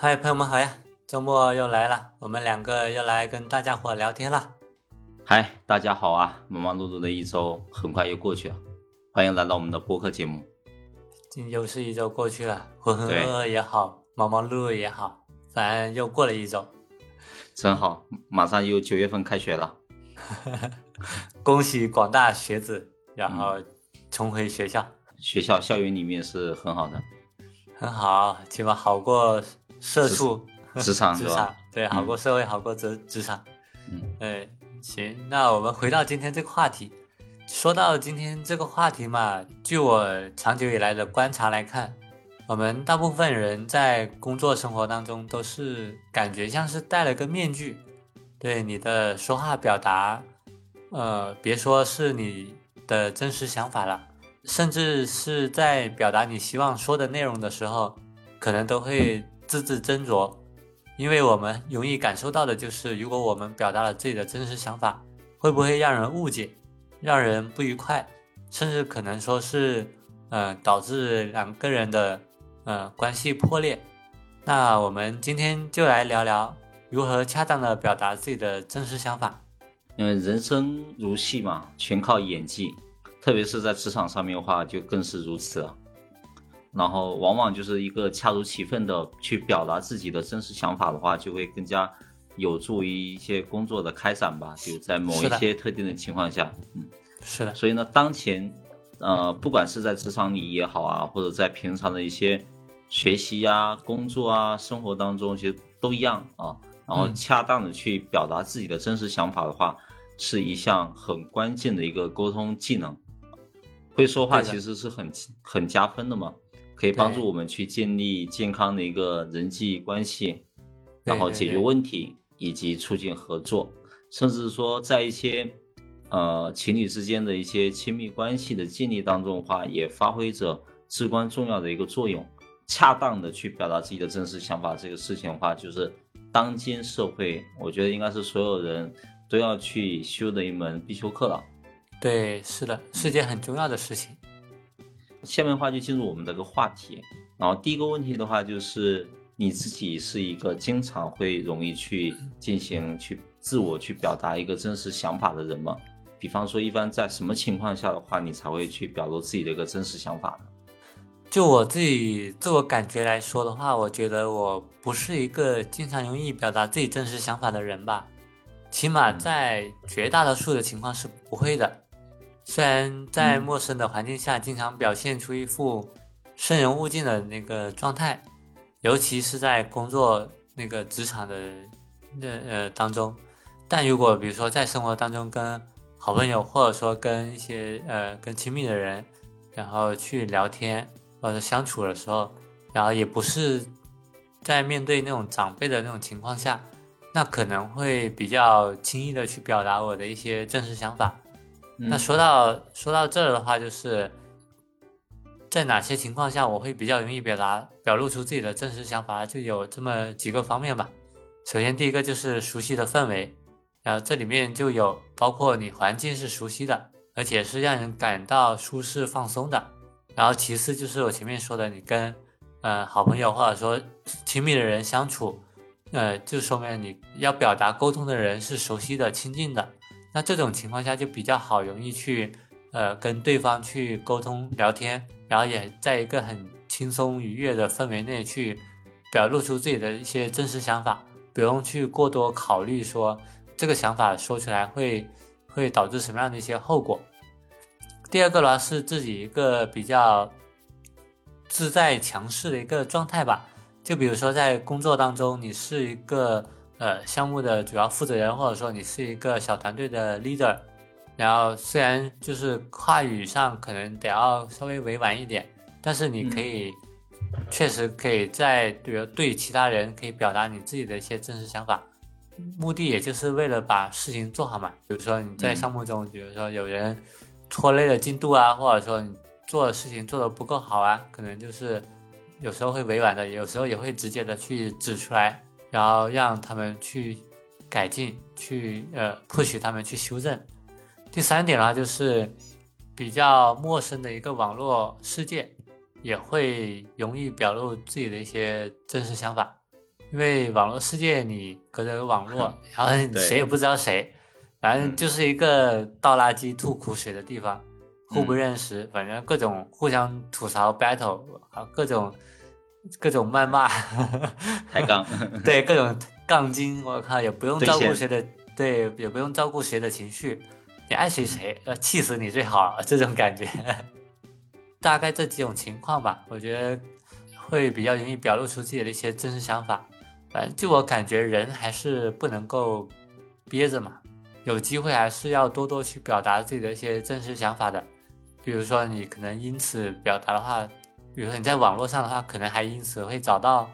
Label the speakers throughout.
Speaker 1: 嗨，朋友们好呀！周末又来了，我们两个又来跟大家伙聊天了。
Speaker 2: 嗨，大家好啊！忙忙碌碌的一周很快又过去了，欢迎来到我们的播客节目。
Speaker 1: 今又是一周过去了，浑浑噩噩也好，忙忙碌碌也好，反正又过了一周。
Speaker 2: 真好，马上又九月份开学了。
Speaker 1: 恭喜广大学子，然后重回学校。
Speaker 2: 学校校园里面是很好的，
Speaker 1: 很好，起码好过社畜。
Speaker 2: 职场
Speaker 1: 职场 对，好过社会，好过职职场。嗯，对，行，那我们回到今天这个话题。说到今天这个话题嘛，据我长久以来的观察来看，我们大部分人在工作生活当中都是感觉像是戴了个面具，对你的说话表达，呃，别说是你的真实想法了，甚至是在表达你希望说的内容的时候，可能都会字字斟酌。因为我们容易感受到的就是，如果我们表达了自己的真实想法，会不会让人误解，让人不愉快，甚至可能说是，呃，导致两个人的，呃，关系破裂。那我们今天就来聊聊如何恰当的表达自己的真实想法。
Speaker 2: 因为人生如戏嘛，全靠演技，特别是在职场上面的话，就更是如此了。然后往往就是一个恰如其分的去表达自己的真实想法的话，就会更加有助于一些工作的开展吧。就在某一些特定的情况下，
Speaker 1: 嗯，是的。
Speaker 2: 所以呢，当前，呃，不管是在职场里也好啊，或者在平常的一些学习呀、工作啊、生活当中，其实都一样啊。然后恰当的去表达自己的真实想法的话，是一项很关键的一个沟通技能。会说话其实是很很加分的嘛。可以帮助我们去建立健康的一个人际关系，然后解决问题以及促进合作，甚至说在一些呃情侣之间的一些亲密关系的建立当中的话，也发挥着至关重要的一个作用。恰当的去表达自己的真实想法，这个事情的话，就是当今社会，我觉得应该是所有人都要去修的一门必修课了。
Speaker 1: 对，是的，是件很重要的事情。
Speaker 2: 下面的话就进入我们的个话题，然后第一个问题的话就是你自己是一个经常会容易去进行去自我去表达一个真实想法的人吗？比方说，一般在什么情况下的话，你才会去表露自己的一个真实想法呢？
Speaker 1: 就我自己自我感觉来说的话，我觉得我不是一个经常容易表达自己真实想法的人吧，起码在绝大多数的情况是不会的。虽然在陌生的环境下，经常表现出一副生人勿近的那个状态，尤其是在工作那个职场的那呃当中，但如果比如说在生活当中跟好朋友，或者说跟一些呃跟亲密的人，然后去聊天或者相处的时候，然后也不是在面对那种长辈的那种情况下，那可能会比较轻易的去表达我的一些真实想法。那说到说到这儿的话，就是在哪些情况下我会比较容易表达表露出自己的真实想法，就有这么几个方面吧。首先，第一个就是熟悉的氛围，然后这里面就有包括你环境是熟悉的，而且是让人感到舒适放松的。然后其次就是我前面说的，你跟呃好朋友或者说亲密的人相处，呃，就说明你要表达沟通的人是熟悉的、亲近的。那这种情况下就比较好，容易去，呃，跟对方去沟通聊天，然后也在一个很轻松愉悦的氛围内去表露出自己的一些真实想法，不用去过多考虑说这个想法说出来会会导致什么样的一些后果。第二个呢是自己一个比较自在强势的一个状态吧，就比如说在工作当中，你是一个。呃，项目的主要负责人，或者说你是一个小团队的 leader，然后虽然就是话语上可能得要稍微委婉一点，但是你可以确实可以在比如对其他人可以表达你自己的一些真实想法，目的也就是为了把事情做好嘛。比如说你在项目中，比如说有人拖累了进度啊，或者说你做的事情做得不够好啊，可能就是有时候会委婉的，有时候也会直接的去指出来。然后让他们去改进，去呃，迫使他们去修正。第三点呢，就是比较陌生的一个网络世界，也会容易表露自己的一些真实想法。因为网络世界你隔着网络，然后谁也不知道谁，反正
Speaker 2: 嗯
Speaker 1: 就是一个倒垃圾吐苦水的地方，互不
Speaker 2: 嗯
Speaker 1: 认识，反正各种互相吐槽 battle，啊，各种各种谩骂，
Speaker 2: 抬杠，
Speaker 1: 对各种杠精，我靠，也不用照顾谁的，对，也不用照顾谁的情绪，你爱谁谁，呃，气死你最好，这种感觉。大概这几种情况吧，我觉得会比较容易表露出自己的一些真实想法。反正就我感觉，人还是不能够憋着嘛，有机会还是要多多去表达自己的一些真实想法的。比如说，你可能因此表达的话，比如说你在网络上的话，可能还因此会找到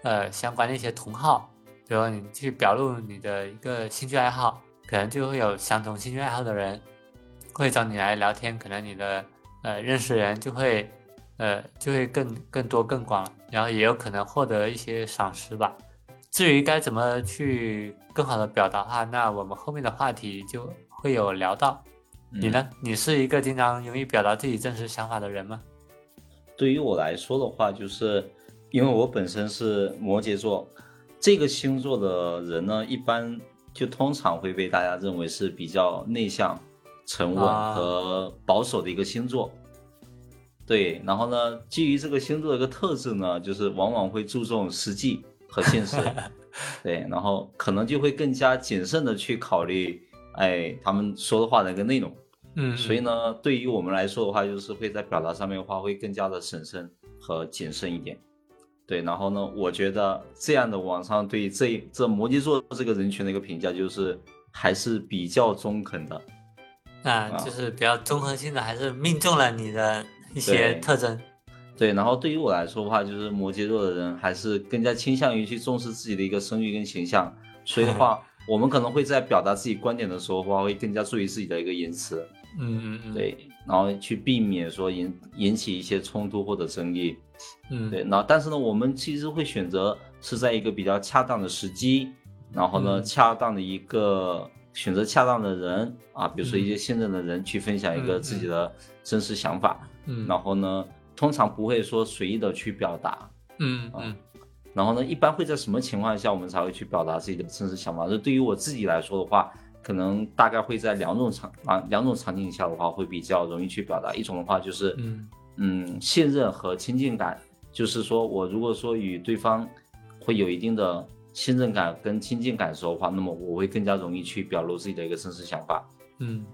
Speaker 1: 呃相关的一些同好，比如说你去表露你的一个兴趣爱好，可能就会有相同兴趣爱好的人会找你来聊天，可能你的呃认识人就会呃就会更更多更广了，然后也有可能获得一些赏识吧。至于该怎么去更好的表达的话，那我们后面的话题就会有聊到。你
Speaker 2: 嗯
Speaker 1: 呢？你是一个经常容易表达自己真实想法的人吗？
Speaker 2: 对于我来说的话，就是因为我本身是摩羯座，这个星座的人呢，一般就通常会被大家认为是比较内向、沉稳
Speaker 1: 啊
Speaker 2: 和保守的一个星座。对，然后呢，基于这个星座的一个特质呢，就是往往会注重实际和现实，对，然后可能就会更加谨慎的去考虑，哎，他们说的话的一个内容。
Speaker 1: 嗯
Speaker 2: 所以，呢，对于我们来说的话，就是会在表达上面的话，会更加的审慎和谨慎一点。对，然后呢，我觉得这样的网上对这这摩羯座这个人群的一个评价，就是还是比较中肯的。
Speaker 1: 啊就是比较综合性的，还是命中了你的一些特征。
Speaker 2: 对，然后对于我来说的话，就是摩羯座的人还是更加倾向于去重视自己的一个声誉跟形象，所以的话，我们可能会在表达自己观点的时候的话，会更加注意自己的一个言辞，
Speaker 1: 嗯嗯嗯，，
Speaker 2: 对，然后去避免说引引起一些冲突或者争议。
Speaker 1: 嗯。
Speaker 2: 对，那但是呢，我们其实会选择是在一个比较恰当的时机，然后呢，
Speaker 1: 嗯。
Speaker 2: 恰当的一个选择恰当的人啊，比如说一些
Speaker 1: 嗯
Speaker 2: 信任的人去分享一个
Speaker 1: 嗯
Speaker 2: 自己的真实想法，
Speaker 1: 嗯，
Speaker 2: 然后呢，通常不会说随意的去表达，
Speaker 1: 嗯嗯。
Speaker 2: 然后呢，一般会在什么情况下我们才会去表达自己的真实想法？就对于我自己来说的话，可能大概会在两种场啊两种场景下的话会比较容易去表达，一种的话就是
Speaker 1: 嗯。
Speaker 2: 嗯，信任和亲近感，就是说我如果说与对方会有一定的信任感跟亲近感的时候的话，那么我会更加容易去表露自己的一个真实想法。
Speaker 1: 嗯。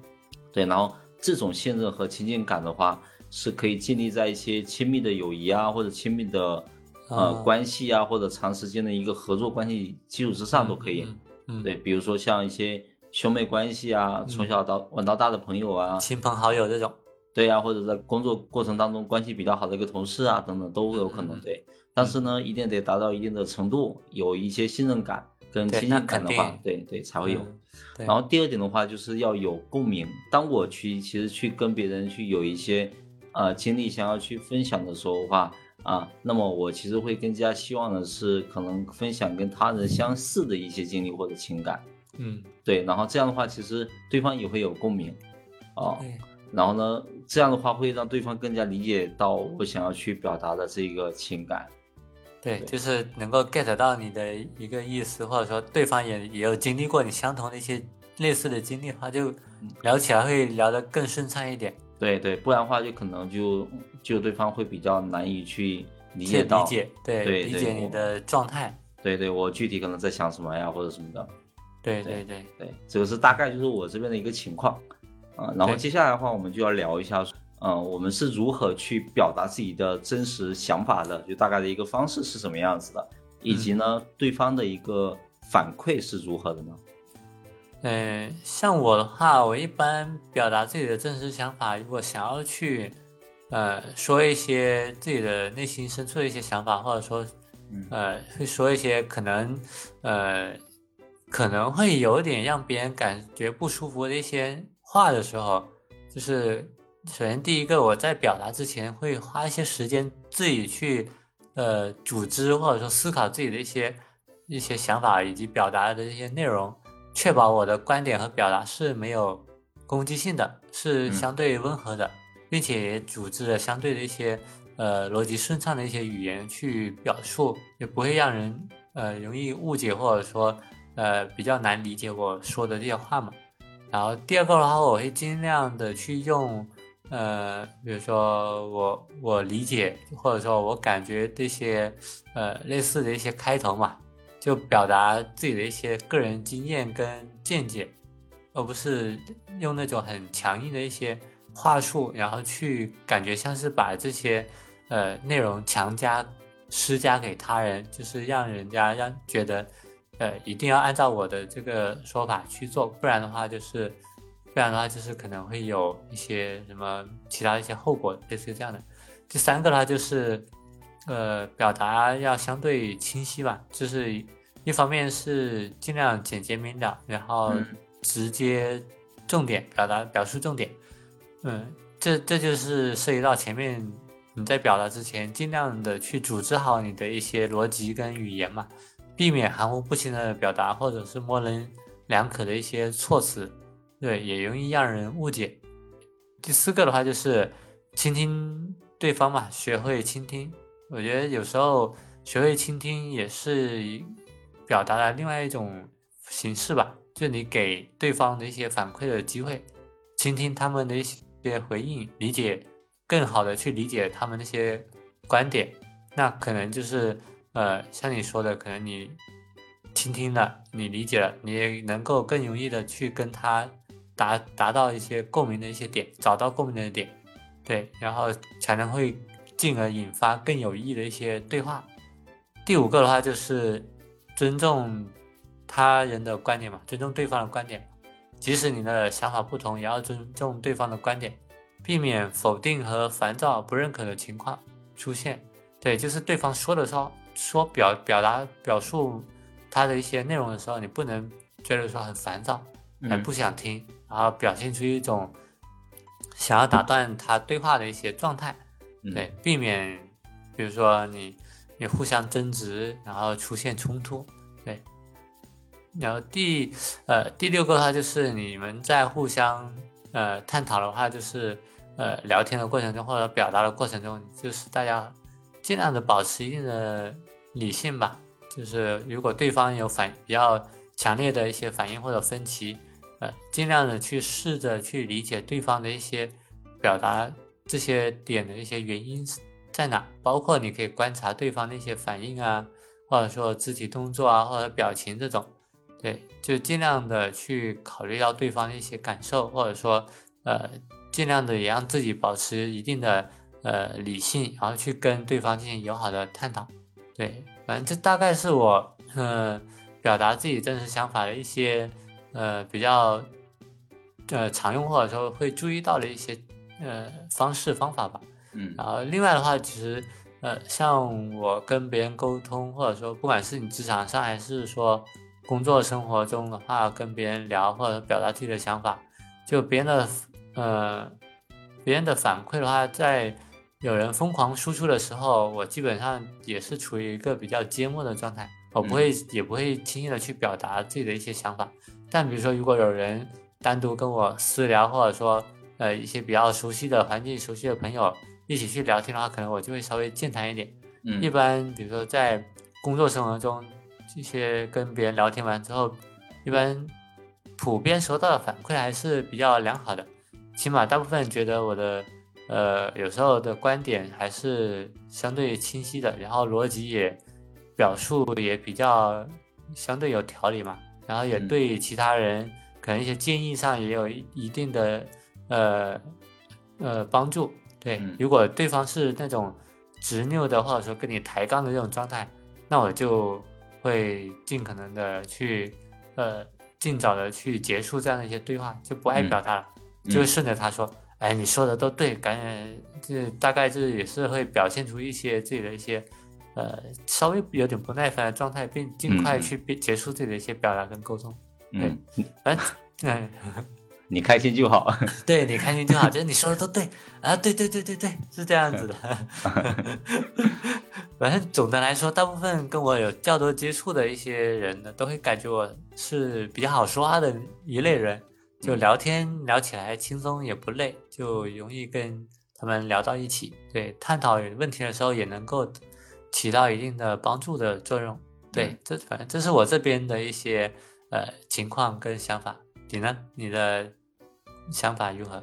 Speaker 2: 对，然后这种信任和亲近感的话，是可以建立在一些亲密的友谊啊，或者亲密的呃、
Speaker 1: 哦
Speaker 2: 关系啊，或者长时间的一个合作关系基础之上都可以。
Speaker 1: 嗯嗯，
Speaker 2: 对，比如说像一些兄妹关系啊，从小到玩到大的朋友啊，
Speaker 1: 亲朋好友这种，
Speaker 2: 对呀、或者在工作过程当中关系比较好的一个同事啊，等等都有可能对。但是呢，一定得达到一定的程度，有一些信任感跟亲近感的话，对对才会有。
Speaker 1: 嗯
Speaker 2: 然后第二点的话，就是要有共鸣。当我去其实去跟别人去有一些呃经历想要去分享的时候的话啊，那么我其实会更加希望的是可能分享跟他人相似的一些经历或者情感。
Speaker 1: 嗯
Speaker 2: 对，然后这样的话，其实对方也会有共鸣，啊，
Speaker 1: 对
Speaker 2: 然后呢，这样的话会让对方更加理解到我想要去表达的这个情感。
Speaker 1: 对，
Speaker 2: 对
Speaker 1: 就是能够 get 到你的一个意思，或者说对方也也有经历过你相同的一些类似的经历的话，就
Speaker 2: 嗯
Speaker 1: 聊起来会聊得更顺畅一点，
Speaker 2: 对对，不然的话就可能就就对方会比较难以去理解到，
Speaker 1: 理解，对理解你的状态，
Speaker 2: 对对，我具体可能在想什么呀，或者什么的。
Speaker 1: 对
Speaker 2: 对
Speaker 1: 对对，
Speaker 2: 这个是大概就是我这边的一个情况啊。然后接下来的话，我们就要聊一下，嗯、我们是如何去表达自己的真实想法的，就大概的一个方式是什么样子的，以及呢，对方的一个反馈是如何的呢？
Speaker 1: 嗯，像我的话，我一般表达自己的真实想法，如果想要去，呃，说一些自己的内心深处的一些想法，或者说，
Speaker 2: 嗯
Speaker 1: 呃，会说一些可能，呃，可能会有点让别人感觉不舒服的一些话的时候，就是首先第一个，我在表达之前会花一些时间自己去，呃，组织或者说思考自己的一些一些想法以及表达的一些内容。确保我的观点和表达是没有攻击性的，是
Speaker 2: 嗯
Speaker 1: 相对温和的，并且也组织了相对的一些呃逻辑顺畅的一些语言去表述，也不会让人呃容易误解或者说呃比较难理解我说的这些话嘛。然后第二个的话，我会尽量的去用呃，比如说我我理解或者说我感觉这些呃类似的一些开头嘛，就表达自己的一些个人经验跟见解，而不是用那种很强硬的一些话术，然后去感觉像是把这些呃内容强加。施加给他人，就是让人家让觉得，呃，一定要按照我的这个说法去做，不然的话就是，不然的话就是可能会有一些什么其他一些后果，类似于这样的。第三个的话就是，呃，表达要相对清晰吧，就是一方面是尽量简洁明了，然后直接重点表达表述重点，嗯，这这就是涉及到前面。你在表达之前，尽量的去组织好你的一些逻辑跟语言嘛，避免含糊不清的表达，或者是模棱两可的一些措辞，对，也容易让人误解。第四个的话就是倾听对方嘛，学会倾听。我觉得有时候学会倾听也是表达的另外一种形式吧，就你给对方的一些反馈的机会，倾听他们的一些回应，理解。更好的去理解他们那些观点，那可能就是呃，像你说的，可能你倾听了，你理解了，你也能够更容易的去跟他达达到一些共鸣的一些点，找到共鸣的点，对，然后才能会进而引发更有意义的一些对话。第五个的话就是尊重他人的观点嘛，尊重对方的观点，即使你的想法不同，也要尊重对方的观点。避免否定和烦躁、不认可的情况出现。对，就是对方说的时候，说表表达表述他的一些内容的时候，你不能觉得说很烦躁，很不想听，然后表现出一种想要打断他对话的一些状态。对，避免比如说你你互相争执，然后出现冲突。对，然后第呃第六个的话就是你们在互相呃探讨的话就是。呃，聊天的过程中或者表达的过程中，就是大家尽量的保持一定的理性吧。就是如果对方有反比较强烈的一些反应或者分歧，呃，尽量的去试着去理解对方的一些表达这些点的一些原因在哪。包括你可以观察对方的一些反应啊，或者说肢体动作啊，或者表情这种，对，就尽量的去考虑到对方的一些感受，或者说呃。尽量的也让自己保持一定的呃理性，然后去跟对方进行友好的探讨。对，反正这大概是我呃表达自己真实想法的一些呃比较呃常用或者说会注意到的一些呃方式方法吧。
Speaker 2: 嗯，
Speaker 1: 然后另外的话，其实呃像我跟别人沟通，或者说不管是你职场上还是说工作生活中的话，跟别人聊或者表达自己的想法，就别人的。呃，别人的反馈的话，在有人疯狂输出的时候，我基本上也是处于一个比较缄默的状态，我不会也不会轻易的去表达自己的一些想法。但比如说，如果有人单独跟我私聊，或者说呃一些比较熟悉的环境、熟悉的朋友一起去聊天的话，可能我就会稍微健谈一点。
Speaker 2: 嗯，
Speaker 1: 一般比如说在工作生活中，这些跟别人聊天完之后，一般普遍收到的反馈还是比较良好的。起码大部分觉得我的，呃，有时候的观点还是相对清晰的，然后逻辑也表述也比较相对有条理嘛，然后也对其他人可能一些建议上也有一定的呃呃帮助。对，如果对方是那种执拗的，或者说跟你抬杠的这种状态，那我就会尽可能的去呃尽早的去结束这样的一些对话，就不爱表达了。就会顺着他说，哎，你说的都对，赶紧，这大概就是也是会表现出一些自己的一些，呃，稍微有点不耐烦的状态，并尽快去结束自己的一些表达跟沟通。
Speaker 2: 嗯，
Speaker 1: 反正，嗯，
Speaker 2: 你开心就好。
Speaker 1: 对你开心就好，就是你说的都对啊，对对对对对，是这样子的。反正总的来说，大部分跟我有较多接触的一些人呢，都会感觉我是比较好说话的一类人。就聊天聊起来轻松也不累，就容易跟他们聊到一起。对，探讨问题的时候也能够起到一定的帮助的作用。对，这反正这是我这边的一些呃情况跟想法。你呢？你的想法如何？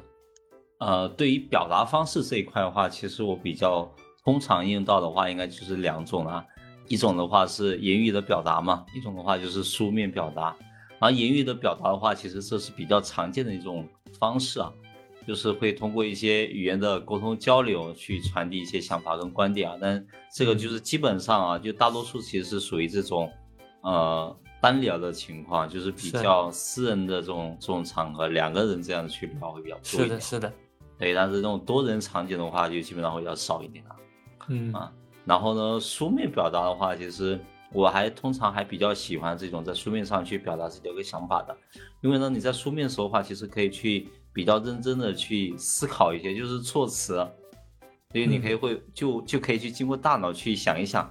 Speaker 2: 呃，对于表达方式这一块的话，其实我比较通常用到的话，应该就是两种啊。一种的话是言语的表达嘛，一种的话就是书面表达。而言语的表达的话，其实这是比较常见的一种方式啊，就是会通过一些语言的沟通交流去传递一些想法跟观点啊。但这个就是基本上啊，就大多数其实是属于这种呃。单聊的情况就是比较私人的这种这种场合，两个人这样去聊会比较多
Speaker 1: 一点。是的，是的。
Speaker 2: 对，但是这种多人场景的话，就基本上会要少一点啊。
Speaker 1: 嗯
Speaker 2: 啊，然后呢，书面表达的话，其实我还通常还比较喜欢这种在书面上去表达自己的一个想法的，因为呢，你在书面说话，其实可以去比较认真的去思考一些，就是措辞，所以你可以会就就可以去经过大脑去想一想。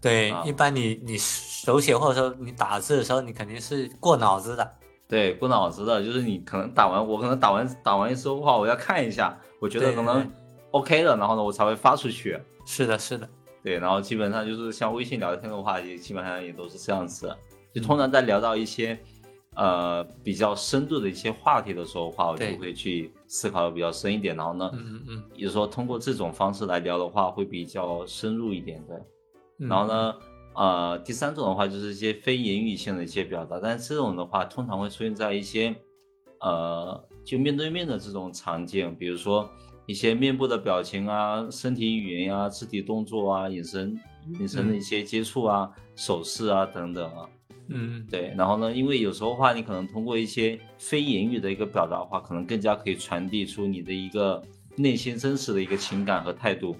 Speaker 1: 对，一般你你手写或者说你打字的时候，你肯定是过脑子的。
Speaker 2: 对，过脑子的，就是你可能打完，我可能打完打完一说话，我要看一下，我觉得可能 OK 的，然后呢，我才会发出去。
Speaker 1: 是的，是的。
Speaker 2: 对，然后基本上就是像微信聊天的话，也基本上也都是这样子。就通常在聊到一些呃比较深度的一些话题的时候的话，我就会去思考的比较深一点，然后呢，
Speaker 1: 嗯嗯，
Speaker 2: 也说通过这种方式来聊的话，会比较深入一点的。然后呢，呃，第三种的话就是一些非言语性的一些表达，但是这种的话通常会出现在一些，呃，就面对面的这种场景，比如说一些面部的表情啊、身体语言呀、肢体动作啊、眼神、眼神的一些接触啊、手势啊等等啊。
Speaker 1: 嗯，
Speaker 2: 对。然后呢，因为有时候话你可能通过一些非言语的一个表达的话，可能更加可以传递出你的一个内心真实的一个情感和态度。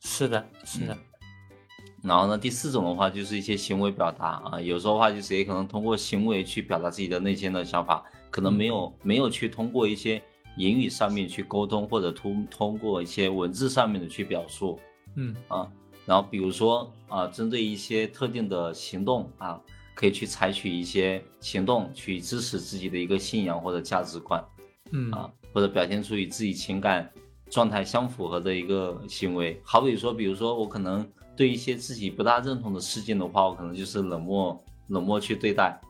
Speaker 1: 是的，是的。
Speaker 2: 然后呢，第四种的话就是一些行为表达啊，有时候的话就是也可能通过行为去表达自己的内心的想法，可能没有没有去通过一些言语上面去沟通，或者通通过一些文字上面的去表述，
Speaker 1: 嗯
Speaker 2: 啊，然后比如说啊，针对一些特定的行动啊，可以去采取一些行动去支持自己的一个信仰或者价值观，
Speaker 1: 嗯
Speaker 2: 啊，或者表现出与自己情感状态相符合的一个行为，好比说，比如说我可能。对一些自己不大认同的事件的话，我可能就是冷漠冷漠去对待，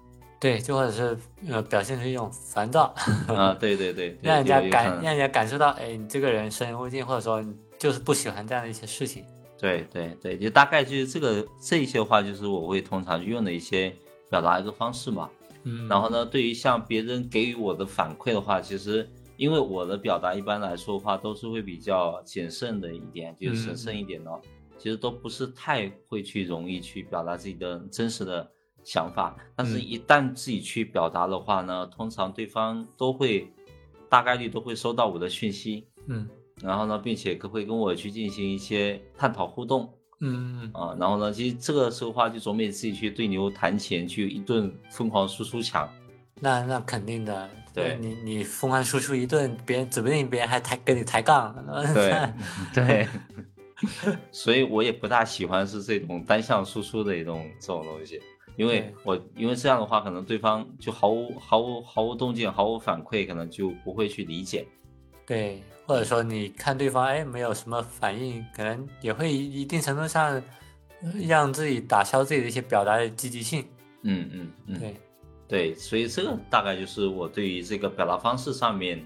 Speaker 1: 对，就或者是呃表现出一种烦躁
Speaker 2: 啊，对对对，
Speaker 1: 让人家感让人家感受到，哎，你这个人生人勿近，或者说就是不喜欢这样的一些事情。
Speaker 2: 对对对，就大概就是这个这一些话，就是我会通常用的一些表达一个方式嘛。
Speaker 1: 嗯，
Speaker 2: 然后呢，对于像别人给予我的反馈的话，其实因为我的表达一般来说的话都是会比较谨慎的一点，就是审慎一点的。其实都不是太会去容易去表达自己的真实的想法，但是一旦自己去表达的话呢，通常对方都会大概率都会收到我的讯息，
Speaker 1: 嗯，
Speaker 2: 然后呢，并且会跟我去进行一些探讨互动，
Speaker 1: 嗯
Speaker 2: 啊，然后呢，其实这个时候话就总比自己去对牛弹琴去一顿疯狂输出强。
Speaker 1: 那那肯定的，
Speaker 2: 对。
Speaker 1: 你你疯狂输出一顿，别人指不定别人还抬跟你抬杠，
Speaker 2: 对。对。所以我也不大喜欢是这种单向输出的一种这种东西，因为我因为这样的话，可能对方就毫无毫无毫无动静，毫无反馈，可能就不会去理解。
Speaker 1: 对，或者说你看对方哎没有什么反应，可能也会一定程度上让自己打消自己的一些表达的积极性。
Speaker 2: 嗯嗯嗯，
Speaker 1: 对
Speaker 2: 对，所以这个大概就是我对于这个表达方式上面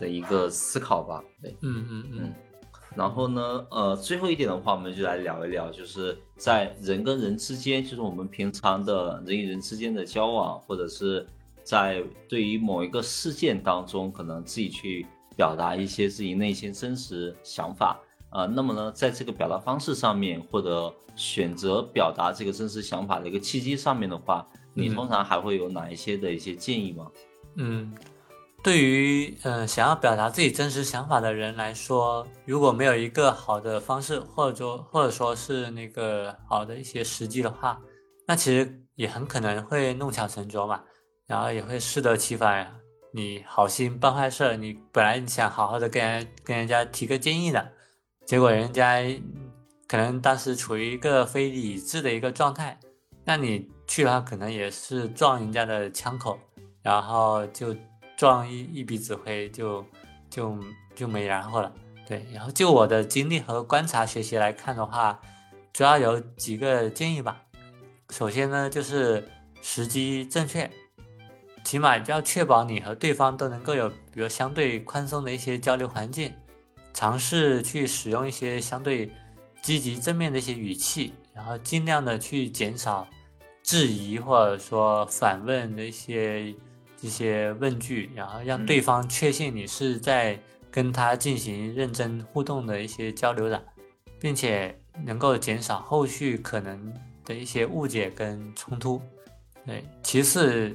Speaker 2: 的一个思考吧。对，
Speaker 1: 嗯嗯嗯。
Speaker 2: 然后呢，呃，最后一点的话，我们就来聊一聊，就是在人跟人之间，就是我们平常的人与人之间的交往，或者是在对于某一个事件当中，可能自己去表达一些自己内心真实想法呃。那么呢，在这个表达方式上面，或者选择表达这个真实想法的一个契机上面的话，你通常还会有哪一些的一些建议吗？
Speaker 1: 嗯。对于嗯想要表达自己真实想法的人来说，如果没有一个好的方式，或者说或者说是那个好的一些时机的话，那其实也很可能会弄巧成拙嘛，然后也会适得其反。你好心办坏事，你本来你想好好的跟人跟人家提个建议的，结果人家可能当时处于一个非理智的一个状态，那你去了可能也是撞人家的枪口，然后就。撞一一笔指挥就就就没然后了，对。然后就我的经历和观察学习来看的话，主要有几个建议吧。首先呢，就是时机正确，起码要确保你和对方都能够有，比如相对宽松的一些交流环境，尝试去使用一些相对积极正面的一些语气，然后尽量的去减少质疑或者说反问的一些一些问句，然后让对方确信你是在跟他进行认真互动的一些交流的，并且能够减少后续可能。的一些误解跟冲突，对，其次，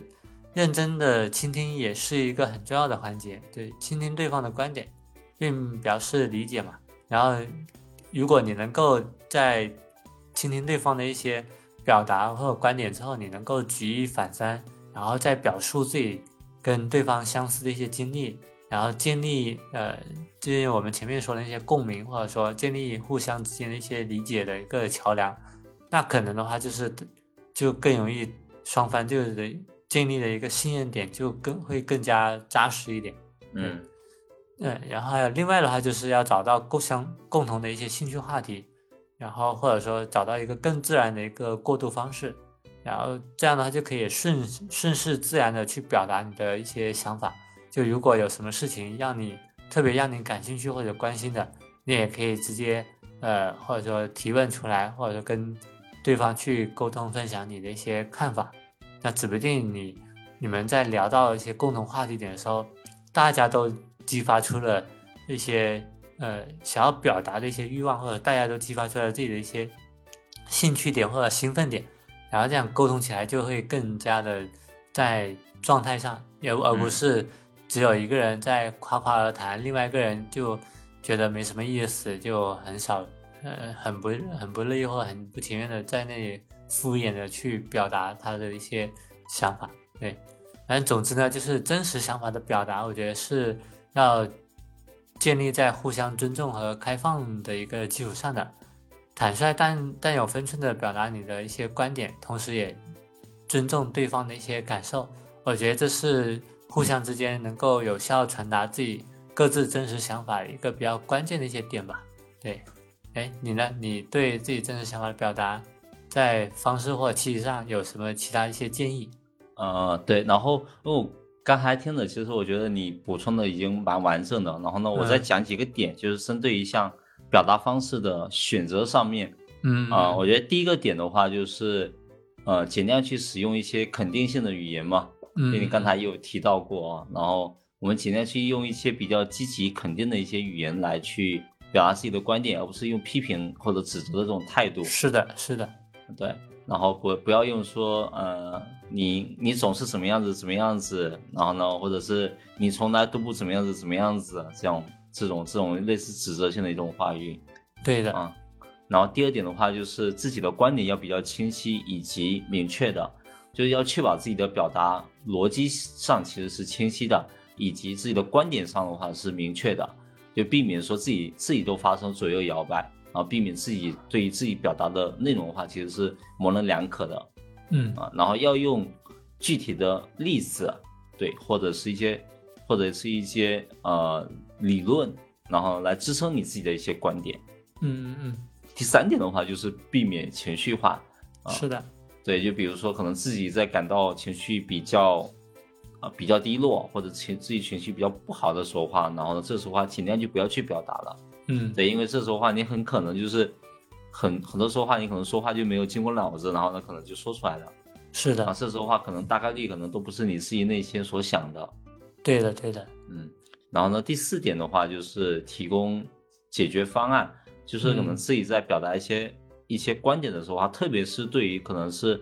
Speaker 1: 认真的倾听也是一个很重要的环节，对，倾听对方的观点，并表示理解嘛。然后，如果你能够在倾听对方的一些表达或者观点之后，你能够举一反三，然后再表述自己跟对方相似的一些经历，然后建立呃，就是我们前面说的那些共鸣，或者说建立互相之间的一些理解的一个桥梁。那可能的话，就是就更容易双方就是建立的一个信任点就更会更加扎实一点。
Speaker 2: 嗯
Speaker 1: 嗯，然后还有另外的话，就是要找到共相共同的一些兴趣话题，然后或者说找到一个更自然的一个过渡方式，然后这样的话就可以顺顺势自然的去表达你的一些想法。就如果有什么事情让你特别让你感兴趣或者关心的，你也可以直接呃或者说提问出来，或者说跟。对方去沟通分享你的一些看法，那指不定你你们在聊到一些共同话题点的时候，大家都激发出了一些呃想要表达的一些欲望，或者大家都激发出了自己的一些兴趣点或者兴奋点，然后这样沟通起来就会更加的在状态上，而而不是只有一个人在夸夸而谈，另外一个人就觉得没什么意思，就很少。呃，很不很不乐意或很不情愿的在那里敷衍的去表达他的一些想法，对，反正总之呢，就是真实想法的表达，我觉得是要建立在互相尊重和开放的一个基础上的，坦率但但有分寸的表达你的一些观点，同时也尊重对方的一些感受，我觉得这是互相之间能够有效传达自己各自真实想法一个比较关键的一些点吧，对。哎，你呢？你对自己真实想法的表达，在方式或者气质上有什么其他一些建议？
Speaker 2: 呃，对，然后哦，刚才听的，其实我觉得你补充的已经蛮完整的。然后呢，我再讲几个点，就是针对于像表达方式的选择上面，
Speaker 1: 嗯
Speaker 2: 啊，我觉得第一个点的话就是，呃，尽量去使用一些肯定性的语言嘛，因为你刚才也有提到过啊。然后我们尽量去用一些比较积极肯定的一些语言来去。表达自己的观点，而不是用批评或者指责的这种态度。
Speaker 1: 是的，是的，
Speaker 2: 对。然后不不要用说，呃，你你总是怎么样子怎么样子，然后呢，或者是你从来都不怎么样子怎么样子，这样这种这种类似指责性的一种话语。
Speaker 1: 对的
Speaker 2: 啊。然后第二点的话，就是自己的观点要比较清晰以及明确的，就是要确保自己的表达逻辑上其实是清晰的，以及自己的观点上的话是明确的。就避免说自己自己都发生左右摇摆，然后避免自己对于自己表达的内容的话，其实是模棱两可的，
Speaker 1: 嗯
Speaker 2: 啊，然后要用具体的例子，对，或者是一些或者是一些呃理论，然后来支撑你自己的一些观点，
Speaker 1: 嗯嗯嗯。
Speaker 2: 第三点的话就是避免情绪化，
Speaker 1: 是的，
Speaker 2: 对，就比如说可能自己在感到情绪比较。啊，比较低落或者情自己情绪比较不好的时候话，然后呢，这时候话尽量就不要去表达了。
Speaker 1: 嗯，
Speaker 2: 对，因为这时候话你很可能就是很很多说话，你可能说话就没有经过脑子，然后呢，可能就说出来了。
Speaker 1: 是的，
Speaker 2: 啊，这时候话可能大概率可能都不是你自己内心所想的。
Speaker 1: 对的，对的。
Speaker 2: 嗯，然后呢，第四点的话就是提供解决方案，就是可能自己在表达一些一些观点的时候啊，特别是对于可能是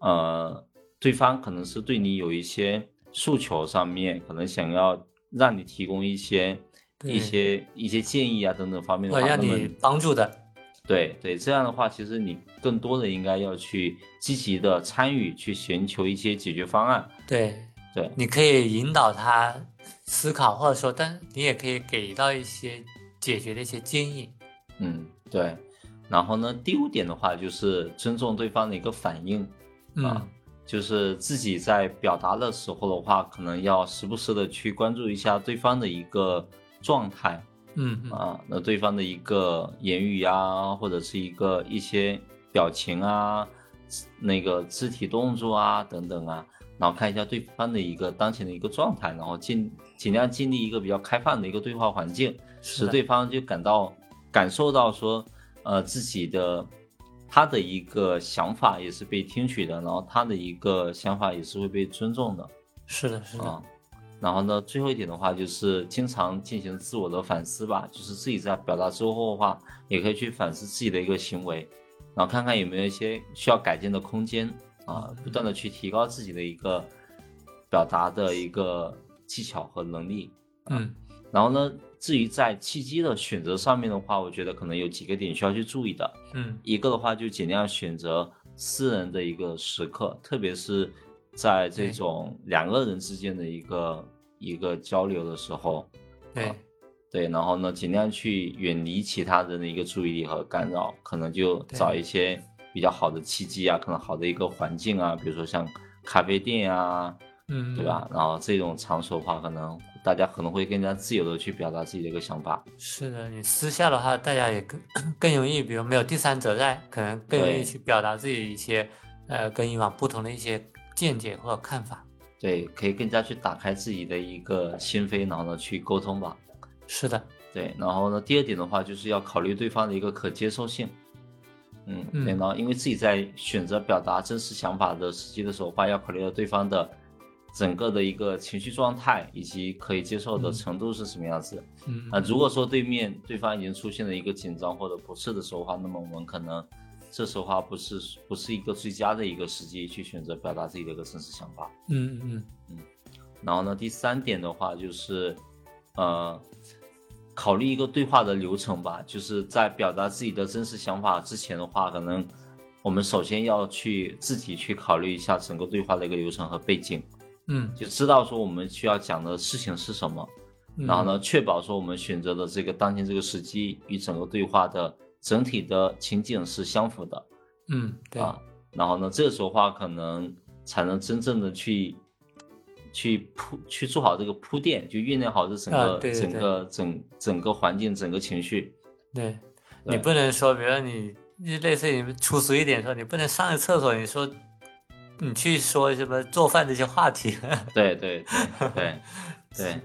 Speaker 2: 呃对方可能是对你有一些。诉求上面可能想要让你提供一些一些一些建议啊等等方面的话，
Speaker 1: 让你帮助的。
Speaker 2: 对对，这样的话，其实你更多的应该要去积极的参与，去寻求一些解决方案。
Speaker 1: 对
Speaker 2: 对，
Speaker 1: 你可以引导他思考，或者说，但你也可以给到一些解决的一些建议。
Speaker 2: 嗯，对。然后呢，第五点的话就是尊重对方的一个反应啊。就是自己在表达的时候的话，可能要时不时的去关注一下对方的一个状态，
Speaker 1: 嗯
Speaker 2: 啊，那对方的一个言语啊，或者是一个一些表情啊，那个肢体动作啊等等啊，然后看一下对方的一个当前的一个状态，然后尽尽量建立一个比较开放的一个对话环境，使对方就感到感受到说，呃，自己的他的一个想法也是被听取的，然后他的一个想法也是会被尊重的。
Speaker 1: 是的，是的。
Speaker 2: 然后呢，最后一点的话就是经常进行自我的反思吧，就是自己在表达之后的话，也可以去反思自己的一个行为，然后看看有没有一些需要改进的空间啊，不断的去提高自己的一个表达的一个技巧和能力。
Speaker 1: 嗯，
Speaker 2: 然后呢，至于在契机的选择上面的话，我觉得可能有几个点需要去注意的。
Speaker 1: 嗯，
Speaker 2: 一个的话就尽量选择私人的一个时刻，特别是。在这种两个人之间的一个一个交流的时候，
Speaker 1: 对
Speaker 2: 对，然后呢，尽量去远离其他人的一个注意力和干扰，可能就找一些比较好的契机啊，可能好的一个环境啊，比如说像咖啡店啊，
Speaker 1: 嗯，
Speaker 2: 对吧？然后这种场所的话，可能大家可能会更加自由的去表达自己的一个想法。
Speaker 1: 是的，你私下的话，大家也更 更容易，比如没有第三者在，可能更容易去表达自己一些呃跟以往不同的一些。见解或者看法，
Speaker 2: 对，可以更加去打开自己的一个心扉，然后呢去沟通吧。
Speaker 1: 是的，
Speaker 2: 对，然后呢，第二点的话就是要考虑对方的一个可接受性。嗯，对，然后因为自己在选择表达真实想法的时机的时候，话要考虑到对方的整个的一个情绪状态以及可以接受的程度是什么样子。
Speaker 1: 嗯，
Speaker 2: 啊，如果说对面对方已经出现了一个紧张或者不适的时候话，那么我们可能。这时候话不是不是一个最佳的一个时机去选择表达自己的一个真实想法。
Speaker 1: 嗯嗯
Speaker 2: 嗯。然后呢，第三点的话就是，呃，考虑一个对话的流程吧。就是在表达自己的真实想法之前的话，可能我们首先要去自己去考虑一下整个对话的一个流程和背景。
Speaker 1: 嗯。
Speaker 2: 就知道说我们需要讲的事情是什么，然后呢，确保说我们选择的这个当前这个时机与整个对话的。整体的情景是相符的，
Speaker 1: 嗯，对
Speaker 2: 啊，然后呢，这个时候话可能才能真正的去去铺去做好这个铺垫，就酝酿好这整个整个整整个环境整个情绪。
Speaker 1: 对，你不能说，比如你你类似于粗俗一点说，你不能上个厕所，你说你去说什么做饭这些话题。
Speaker 2: 对对对对 对，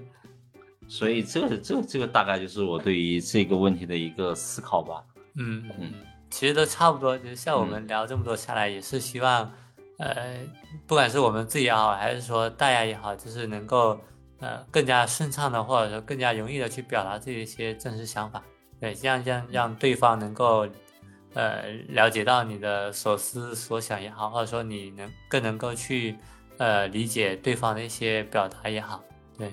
Speaker 2: 所以这个这个这个大概就是我对于这个问题的一个思考吧。
Speaker 1: 嗯嗯，其实都差不多，就是像我们聊这么多下来，也是希望，呃，不管是我们自己也好，还是说大家也好，就是能够呃更加顺畅的，或者说更加容易的去表达自己一些真实想法，对，这样让让对方能够呃了解到你的所思所想也好，或者说你能更能够去呃理解对方的一些表达也好，对，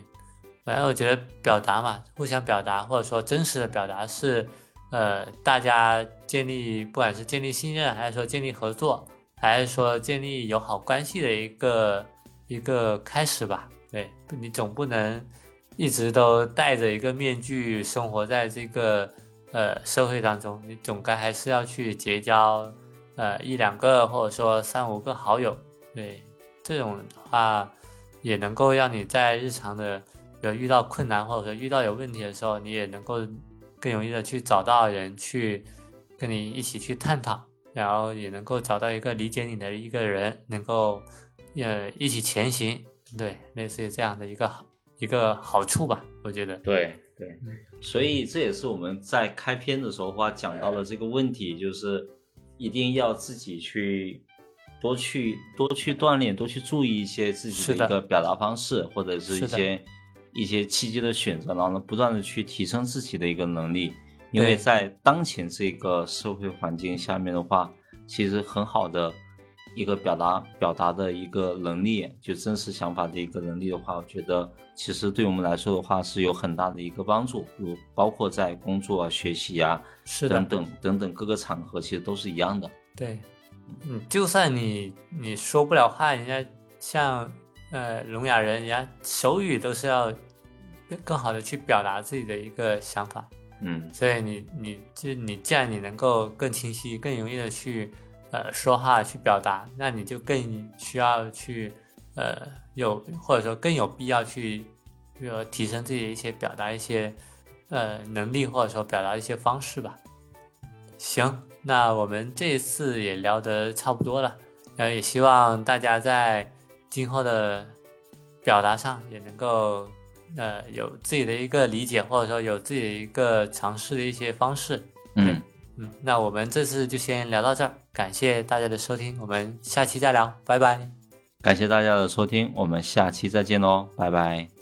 Speaker 1: 反正我觉得表达嘛，互相表达或者说真实的表达是。呃，大家建立不管是建立信任，还是说建立合作，还是说建立友好关系的一个一个开始吧。对你总不能一直都戴着一个面具生活在这个呃社会当中，你总该还是要去结交呃一两个或者说三五个好友。对这种的话，也能够让你在日常的有遇到困难或者说遇到有问题的时候，你也能够。更容易的去找到人去跟你一起去探讨，然后也能够找到一个理解你的一个人，能够呃一起前行，对，类似于这样的一个一个好处吧，我觉得。
Speaker 2: 对对，所以这也是我们在开篇的时候话讲到的这个问题，就是一定要自己去多去多去锻炼，多去注意一些自己的一个表达方式，或者是一些。一些契机的选择，然后呢，不断的去提升自己的一个能力，因为在当前这个社会环境下面的话，其实很好的一个表达表达的一个能力，就真实想法的一个能力的话，我觉得其实对我们来说的话是有很大的一个帮助，如包括在工作啊、学习啊，
Speaker 1: 是
Speaker 2: 等等等等各个场合，其实都是一样的。
Speaker 1: 对，嗯，就算你你说不了话，人家像呃聋哑人，人家手语都是要。更更好的去表达自己的一个想法，
Speaker 2: 嗯，
Speaker 1: 所以你你就你既然你能够更清晰、更容易的去呃说话去表达，那你就更需要去呃有或者说更有必要去，比如提升自己一些表达一些呃能力，或者说表达一些方式吧。行，那我们这一次也聊得差不多了，然后也希望大家在今后的表达上也能够呃有自己的一个理解，或者说有自己的一个尝试的一些方式。
Speaker 2: 嗯，
Speaker 1: 嗯，那我们这次就先聊到这儿，感谢大家的收听，我们下期再聊，拜拜。
Speaker 2: 感谢大家的收听，我们下期再见喽，拜拜。